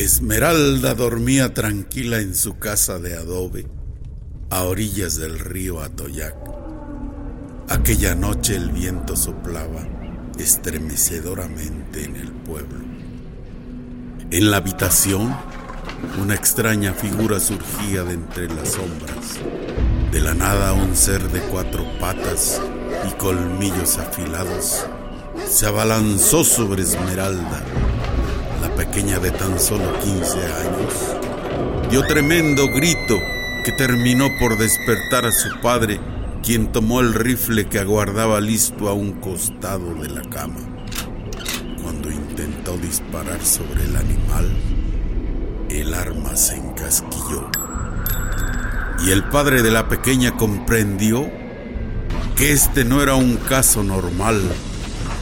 Esmeralda dormía tranquila en su casa de adobe, a orillas del río Atoyac. Aquella noche el viento soplaba estremecedoramente en el pueblo. En la habitación, una extraña figura surgía de entre las sombras. De la nada un ser de cuatro patas y colmillos afilados se abalanzó sobre Esmeralda pequeña de tan solo 15 años, dio tremendo grito que terminó por despertar a su padre, quien tomó el rifle que aguardaba listo a un costado de la cama. Cuando intentó disparar sobre el animal, el arma se encasquilló. Y el padre de la pequeña comprendió que este no era un caso normal.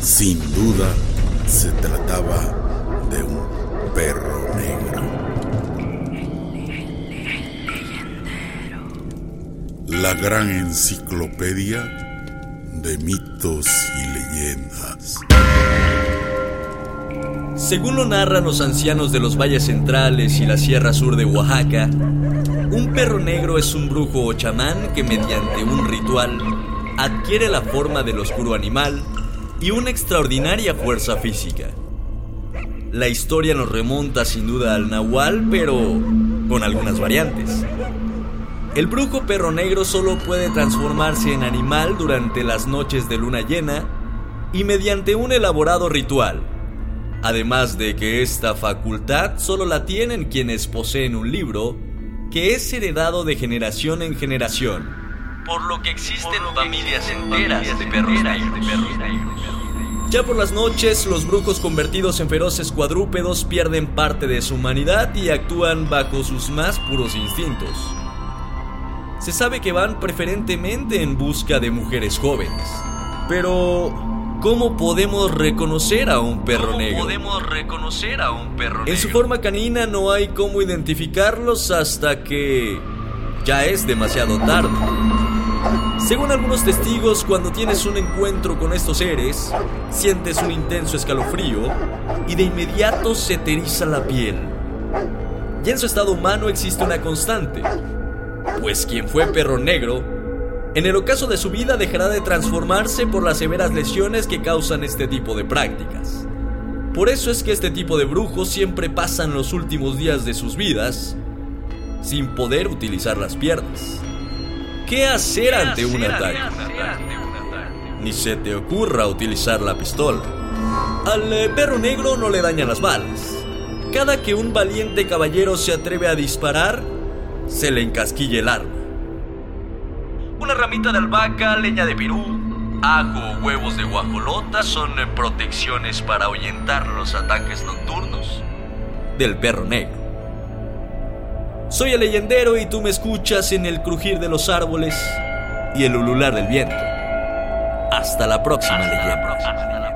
Sin duda, se trataba de un perro negro. La gran enciclopedia de mitos y leyendas. Según lo narran los ancianos de los valles centrales y la sierra sur de Oaxaca, un perro negro es un brujo o chamán que mediante un ritual adquiere la forma del oscuro animal y una extraordinaria fuerza física. La historia nos remonta sin duda al Nahual, pero con algunas variantes. El brujo perro negro solo puede transformarse en animal durante las noches de luna llena y mediante un elaborado ritual. Además de que esta facultad solo la tienen quienes poseen un libro que es heredado de generación en generación, por lo que existen familias enteras de perros negros. Ya por las noches, los brujos convertidos en feroces cuadrúpedos pierden parte de su humanidad y actúan bajo sus más puros instintos. Se sabe que van preferentemente en busca de mujeres jóvenes. Pero, ¿cómo podemos reconocer a un perro negro? podemos reconocer a un perro negro? En su forma canina no hay cómo identificarlos hasta que ya es demasiado tarde. Según algunos testigos, cuando tienes un encuentro con estos seres, sientes un intenso escalofrío y de inmediato se te eriza la piel. Y en su estado humano existe una constante, pues quien fue perro negro, en el ocaso de su vida dejará de transformarse por las severas lesiones que causan este tipo de prácticas. Por eso es que este tipo de brujos siempre pasan los últimos días de sus vidas sin poder utilizar las piernas. ¿Qué hacer ante un ataque? Ni se te ocurra utilizar la pistola. Al eh, perro negro no le dañan las balas. Cada que un valiente caballero se atreve a disparar, se le encasquilla el arma. Una ramita de albahaca, leña de pirú, ajo o huevos de guajolota son eh, protecciones para ahuyentar los ataques nocturnos del perro negro. Soy el leyendero y tú me escuchas en el crujir de los árboles y el ulular del viento. Hasta la próxima leyenda.